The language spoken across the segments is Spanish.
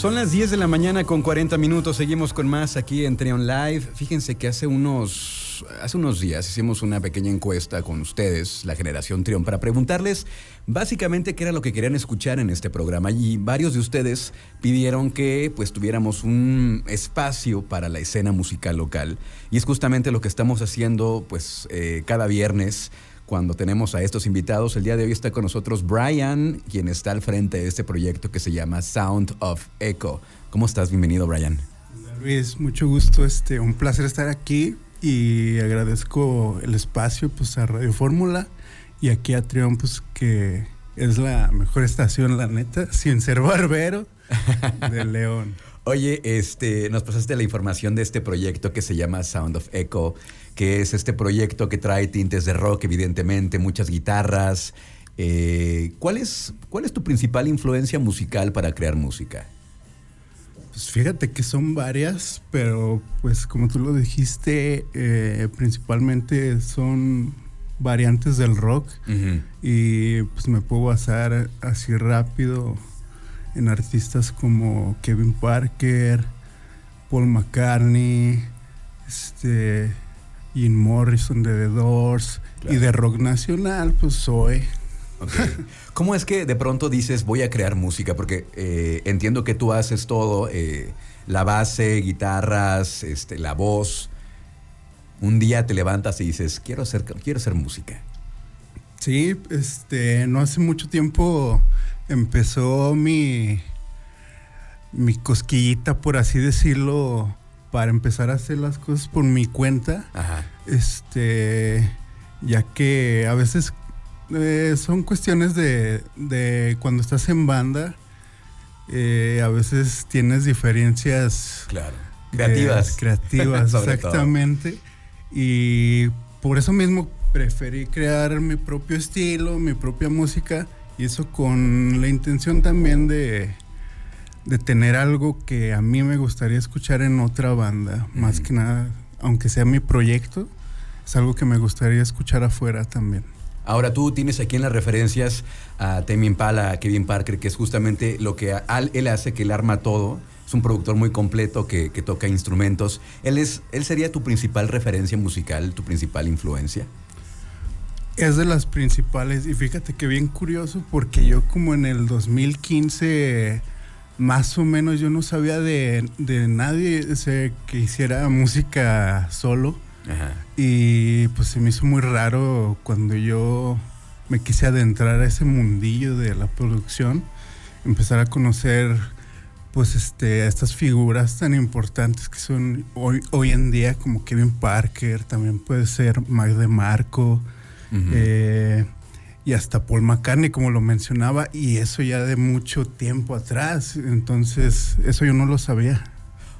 Son las 10 de la mañana con 40 minutos. Seguimos con más aquí en Trion Live. Fíjense que hace unos, hace unos días hicimos una pequeña encuesta con ustedes, la generación Trion, para preguntarles básicamente qué era lo que querían escuchar en este programa. Y varios de ustedes pidieron que pues tuviéramos un espacio para la escena musical local. Y es justamente lo que estamos haciendo pues eh, cada viernes cuando tenemos a estos invitados. El día de hoy está con nosotros Brian, quien está al frente de este proyecto que se llama Sound of Echo. ¿Cómo estás? Bienvenido, Brian. Luis, mucho gusto, este, un placer estar aquí y agradezco el espacio pues, a Radio Fórmula y aquí a Trión, pues que es la mejor estación, la neta, sin ser barbero de León. Oye, este, nos pasaste la información de este proyecto que se llama Sound of Echo, que es este proyecto que trae tintes de rock, evidentemente, muchas guitarras. Eh, ¿cuál, es, ¿Cuál es tu principal influencia musical para crear música? Pues fíjate que son varias, pero pues como tú lo dijiste, eh, principalmente son variantes del rock y pues me puedo basar así rápido en artistas como Kevin Parker, Paul McCartney, este, Jim Morrison de The Doors y de rock nacional, pues soy. ¿Cómo es que de pronto dices voy a crear música? Porque eh, entiendo que tú haces todo, eh, la base, guitarras, este, la voz. Un día te levantas y dices quiero hacer, quiero hacer música. Sí, este, no hace mucho tiempo empezó mi, mi cosquillita, por así decirlo, para empezar a hacer las cosas por mi cuenta. Este, ya que a veces eh, son cuestiones de, de, cuando estás en banda, eh, a veces tienes diferencias. Claro. Creativas. creativas, exactamente. Y por eso mismo preferí crear mi propio estilo, mi propia música y eso con la intención también de, de tener algo que a mí me gustaría escuchar en otra banda, más que nada, aunque sea mi proyecto, es algo que me gustaría escuchar afuera también. Ahora tú tienes aquí en las referencias a Temi Impala, a Kevin Parker, que es justamente lo que él hace, que él arma todo. Es un productor muy completo que, que, toca instrumentos. ¿Él, es, ¿Él sería tu principal referencia musical, tu principal influencia? Es de las principales y fíjate que bien curioso porque yo como en el 2015 más o menos yo no sabía de, nadie que hiciera música solo. Y pues se me hizo muy raro cuando yo me quise adentrar a ese mundillo de la producción, empezar a conocer pues este, estas figuras tan importantes que son hoy, hoy en día como Kevin Parker, también puede ser Mag de Marco, eh, y hasta Paul McCartney, como lo mencionaba, y eso ya de mucho tiempo atrás. Entonces, eso yo no lo sabía.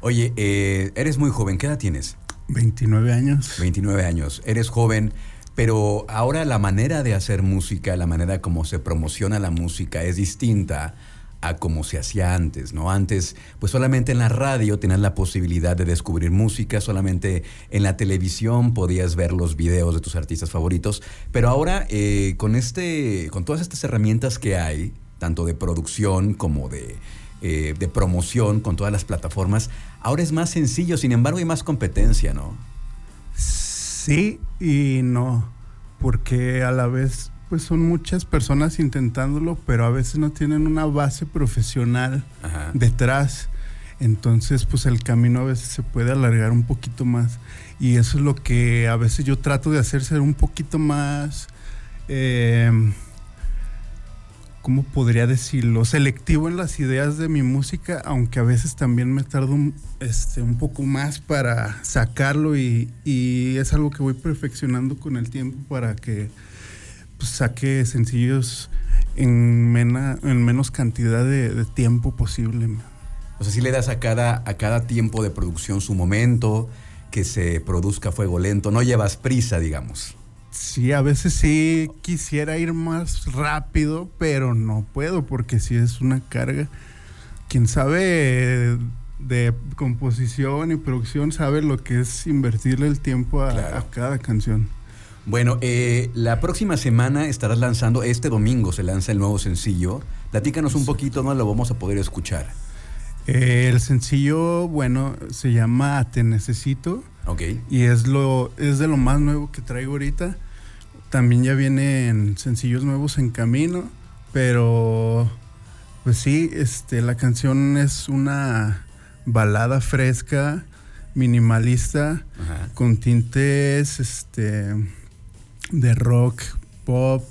Oye, eh, eres muy joven, ¿qué edad tienes? 29 años. 29 años, eres joven, pero ahora la manera de hacer música, la manera como se promociona la música es distinta a como se hacía antes, ¿no? Antes, pues solamente en la radio tenías la posibilidad de descubrir música, solamente en la televisión podías ver los videos de tus artistas favoritos, pero ahora eh, con, este, con todas estas herramientas que hay, tanto de producción como de, eh, de promoción, con todas las plataformas, ahora es más sencillo, sin embargo hay más competencia, ¿no? Sí y no, porque a la vez pues son muchas personas intentándolo, pero a veces no tienen una base profesional detrás. Entonces, pues el camino a veces se puede alargar un poquito más. Y eso es lo que a veces yo trato de hacer, ser un poquito más, eh, ¿cómo podría decirlo? Selectivo en las ideas de mi música, aunque a veces también me tardo un, este, un poco más para sacarlo y, y es algo que voy perfeccionando con el tiempo para que pues, saque sencillos en, en menos cantidad de, tiempo posible. O sea, si le das a cada, a cada tiempo de producción su momento, que se produzca fuego lento, no llevas prisa, digamos. Sí, a veces sí quisiera ir más rápido, pero no puedo porque si es una carga. Quien sabe de composición y producción sabe lo que es invertirle el tiempo a cada canción. Bueno, eh, la próxima semana estarás lanzando, este domingo se lanza el nuevo sencillo. Platícanos un poquito, ¿no? Lo vamos a poder escuchar. Eh, el sencillo, bueno, se llama Te Necesito. Ok. Y es, lo, es de lo más nuevo que traigo ahorita. También ya vienen sencillos nuevos en camino, pero pues sí, este, la canción es una balada fresca, minimalista, Ajá. con tintes este, de rock, pop,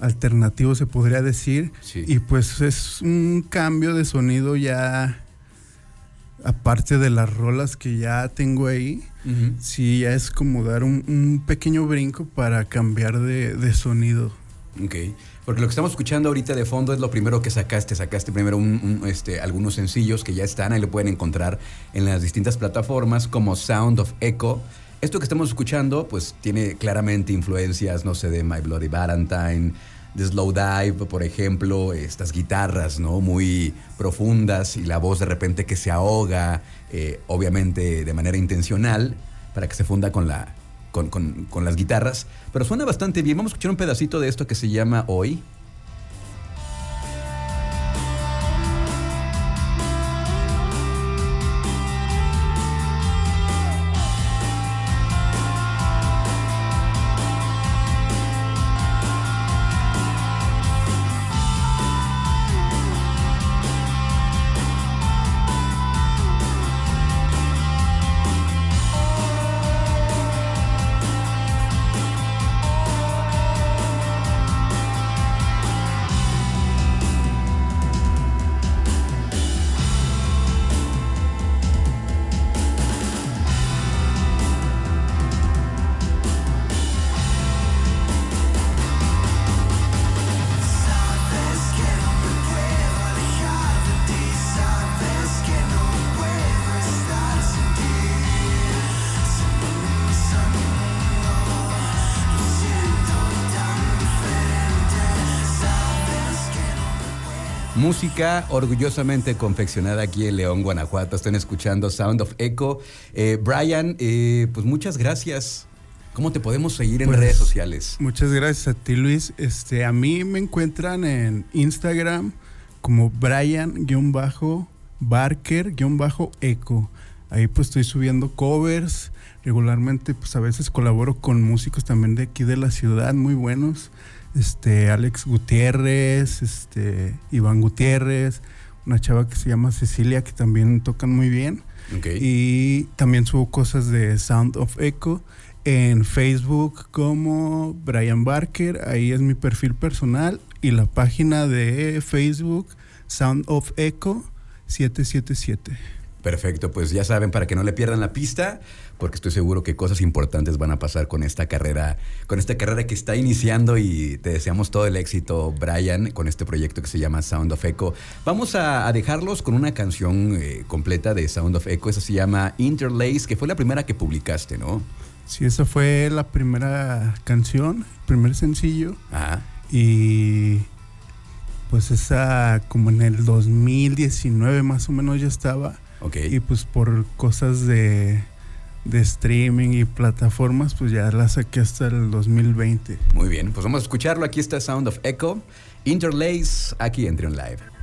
alternativo se podría decir. Sí. Y pues es un cambio de sonido ya, aparte de las rolas que ya tengo ahí, sí, ya es como dar un, un pequeño brinco para cambiar de, de sonido. Ok. Porque lo que estamos escuchando ahorita de fondo es lo primero que sacaste. Sacaste primero un- un, este, algunos sencillos que ya están, ahí lo pueden encontrar en las distintas plataformas como Sound of Echo. Esto que estamos escuchando, pues tiene claramente influencias, no sé, de My Bloody Valentine, de Slow Dive, por ejemplo, estas guitarras, ¿no? Muy profundas y la voz de repente que se ahoga, eh, obviamente de manera intencional, para que se funda con la, con, con- con las guitarras, pero suena bastante bien. Vamos a escuchar un pedacito de esto que se llama Hoy. Música orgullosamente confeccionada aquí en León, Guanajuato. Están escuchando Sound of Echo. Eh, Brian, eh, pues muchas gracias. ¿Cómo te podemos seguir en Pues, redes sociales? Muchas gracias a ti, Luis. Este, a mí me encuentran en Instagram como Brian-Barker-Eco. Ahí pues estoy subiendo covers. Regularmente pues a veces colaboro con músicos también de aquí de la ciudad muy buenos. Este, Alex Gutiérrez, este, Iván Gutiérrez, una chava que se llama Cecilia que también tocan muy bien. Y también subo cosas de Sound of Echo en Facebook como Brian Barker, ahí es mi perfil personal y la página de Facebook Sound of Echo 777. Perfecto, pues ya saben, para que no le pierdan la pista, porque estoy seguro que cosas importantes van a pasar con esta carrera, con esta carrera que está iniciando y te deseamos todo el éxito, Brian, con este proyecto que se llama Sound of Echo. Vamos a, a dejarlos con una canción eh, completa de Sound of Echo, esa se llama Interlace, que fue la primera que publicaste, ¿no? Sí, esa fue la primera canción, primer sencillo Ajá. y pues esa como en el 2019 más o menos ya estaba. Y pues por cosas de, de streaming y plataformas, pues ya la saqué hasta el 2020. Muy bien, pues vamos a escucharlo. Aquí está Sound of Echo, Interlace, aquí en Trion Live.